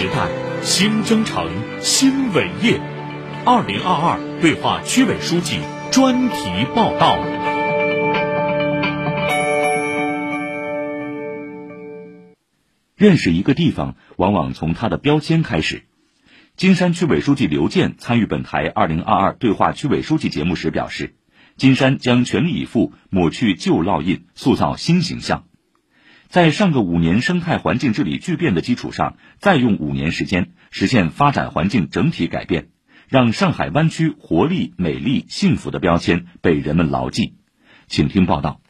时代，新征程，新伟业。二零二二对话区委书记专题报道。认识一个地方，往往从它的标签开始。金山区委书记刘健参与本台二零二二对话区委书记节目时表示，金山将全力以赴抹去旧烙印，塑造新形象。在上个五年生态环境治理巨变的基础上，再用五年时间实现发展环境整体改变，让上海湾区活力、美丽、幸福的标签被人们牢记。请听报道：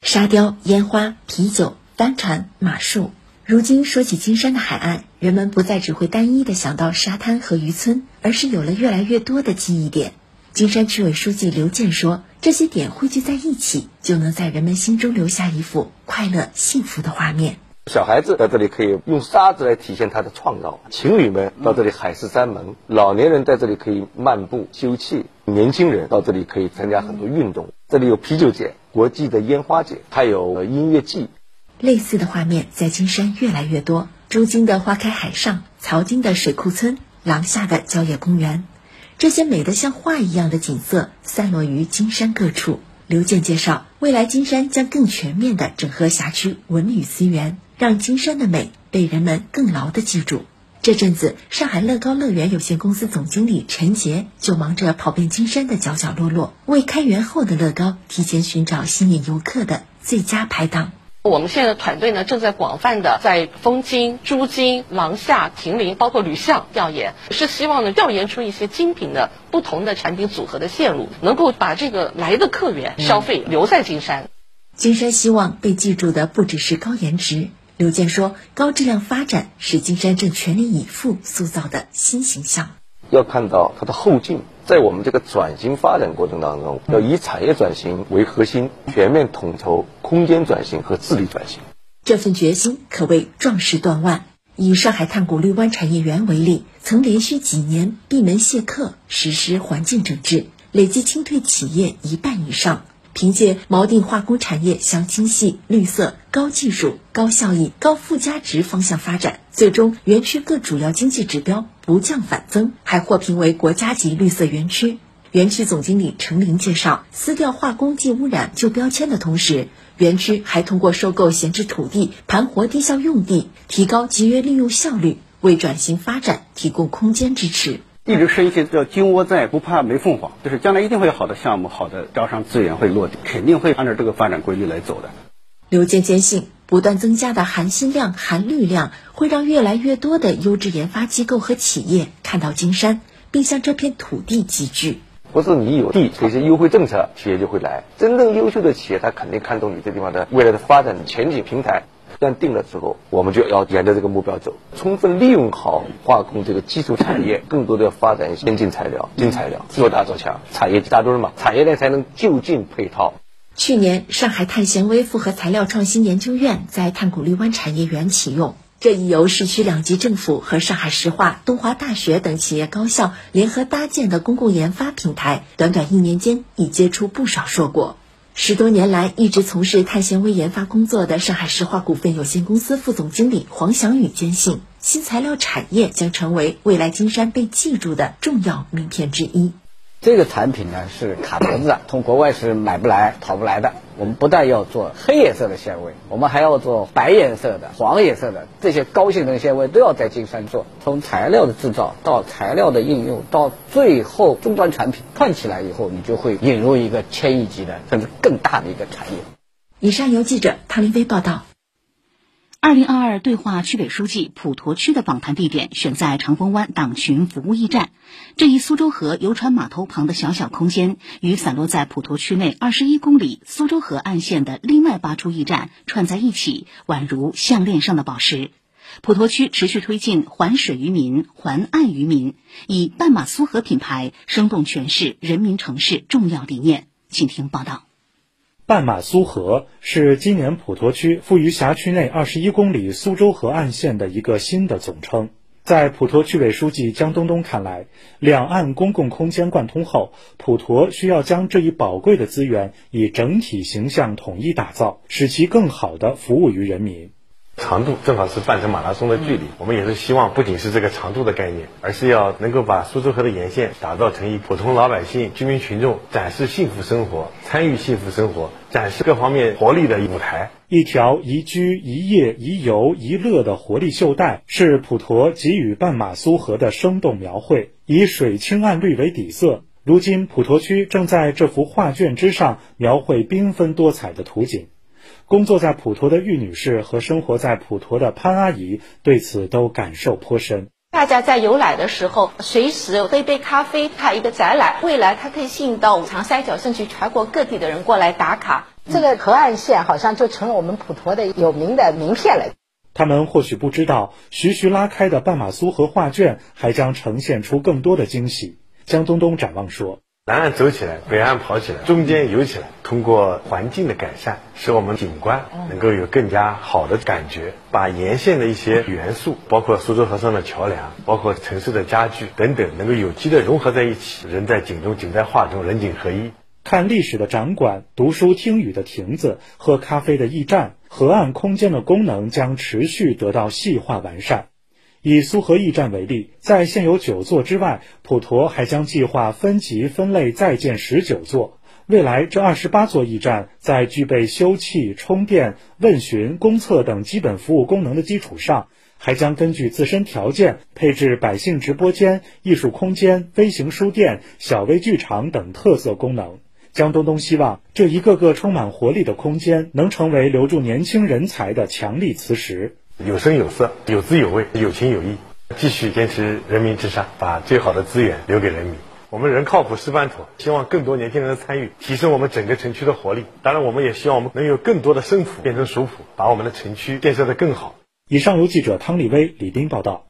沙雕、烟花、啤酒、帆船、马术。如今说起金山的海岸，人们不再只会单一的想到沙滩和渔村，而是有了越来越多的记忆点。金山区委书记刘健说：“这些点汇聚在一起，就能在人们心中留下一幅快乐幸福的画面。小孩子在这里可以用沙子来体现他的创造，情侣们到这里海誓山盟，老年人在这里可以漫步休憩，年轻人到这里可以参加很多运动。这里有啤酒节、国际的烟花节，还有音乐季。”类似的画面在金山越来越多。朱泾的花开海上，曹金的水库村，廊下的郊野公园，这些美得像画一样的景色散落于金山各处。刘健介绍，未来金山将更全面地整合辖区文旅资源，让金山的美被人们更牢地记住。这阵子，上海乐高乐园有限公司总经理陈杰就忙着跑遍金山的角角落落，为开园后的乐高提前寻找吸引游客的最佳拍档。我们现在的团队呢，正在广泛的在枫泾、朱泾、廊下、亭林，包括吕巷调研，是希望呢调研出一些精品的不同的产品组合的线路，能够把这个来的客源消费留在金山。金山希望被记住的不只是高颜值。刘健说，高质量发展是金山正全力以赴塑造的新形象。要看到它的后劲。在我们这个转型发展过程当中，要以产业转型为核心，全面统筹空间转型和治理转型。这份决心可谓壮士断腕。以上海太古绿湾产业园为例，曾连续几年闭门谢客，实施环境整治，累计清退企业一半以上。凭借锚定化工产业向精细、绿色、高技术、高效益、高附加值方向发展，最终园区各主要经济指标不降反增，还获评为国家级绿色园区。园区总经理程林介绍，撕掉化工及污染旧标签的同时，园区还通过收购闲置土地、盘活低效用地，提高节约利用效率，为转型发展提供空间支持。一直深信叫金窝在，不怕没凤凰，就是将来一定会有好的项目、好的招商资源会落地，肯定会按照这个发展规律来走的。刘健坚信，不断增加的含金量、含绿量，会让越来越多的优质研发机构和企业看到金山，并向这片土地集聚。不是你有地，这些优惠政策，企业就会来。真正优秀的企业，他肯定看中你这地方的未来的发展前景平台。一旦定了之后，我们就要沿着这个目标走，充分利用好化工这个基础产业，更多的发展先进材料、新材料，做大做强，产业大堆嘛，产业链才能就近配套。去年，上海碳纤维复合材料创新研究院在碳古绿湾产业园启用，这一由市区两级政府和上海石化、东华大学等企业高校联合搭建的公共研发平台，短短一年间已结出不少硕果。十多年来一直从事碳纤维研发工作的上海石化股份有限公司副总经理黄翔宇坚信，新材料产业将成为未来金山被记住的重要名片之一。这个产品呢是卡脖子的，从国外是买不来、讨不来的。我们不但要做黑颜色的纤维，我们还要做白颜色的、黄颜色的这些高性能纤维都要在金山做。从材料的制造到材料的应用，到最后终端产品串起来以后，你就会引入一个千亿级的甚至更大的一个产业。以上由记者唐林飞报道。二零二二对话区委书记普陀区的访谈地点选在长风湾党群服务驿站，这一苏州河游船码头旁的小小空间，与散落在普陀区内二十一公里苏州河岸线的另外八处驿站串在一起，宛如项链上的宝石。普陀区持续推进环水于民、环岸于民，以半马苏河品牌生动诠释人民城市重要理念。请听报道。半马苏河是今年普陀区富余辖区内二十一公里苏州河岸线的一个新的总称。在普陀区委书记江东东看来，两岸公共空间贯通后，普陀需要将这一宝贵的资源以整体形象统一打造，使其更好地服务于人民。长度正好是半程马拉松的距离，我们也是希望不仅是这个长度的概念，而是要能够把苏州河的沿线打造成一普通老百姓、居民群众展示幸福生活、参与幸福生活、展示各方面活力的舞台。一条宜居、宜业、宜游、宜乐的活力袖带，是普陀给予半马苏河的生动描绘，以水清暗绿为底色。如今，普陀区正在这幅画卷之上描绘缤纷多彩的图景。工作在普陀的玉女士和生活在普陀的潘阿姨对此都感受颇深。大家在游览的时候，随时喝一杯咖啡，看一个展览，未来它可以吸引到长三角甚至全国各地的人过来打卡。这个河岸线好像就成了我们普陀的有名的名片了。他们或许不知道，徐徐拉开的半马苏河画卷还将呈现出更多的惊喜。江东东展望说：“南岸走起来，北岸跑起来，中间游起来。通过环境的改善，使我们景观能够有更加好的感觉。把沿线的一些元素，包括苏州河上的桥梁，包括城市的家具等等，能够有机的融合在一起。人在景中，景在画中，人景合一。看历史的展馆，读书听雨的亭子，喝咖啡的驿站，河岸空间的功能将持续得到细化完善。”以苏河驿站为例，在现有九座之外，普陀还将计划分级分类再建十九座。未来这二十八座驿站，在具备休憩、充电、问询、公厕等基本服务功能的基础上，还将根据自身条件配置百姓直播间、艺术空间、微型书店、小微剧场等特色功能。江东东希望这一个个充满活力的空间，能成为留住年轻人才的强力磁石。有声有色，有滋有味，有情有义，继续坚持人民至上，把最好的资源留给人民。我们人靠谱，事办妥，希望更多年轻人的参与，提升我们整个城区的活力。当然，我们也希望我们能有更多的生普变成熟普，把我们的城区建设的更好。以上由记者汤立威、李斌报道。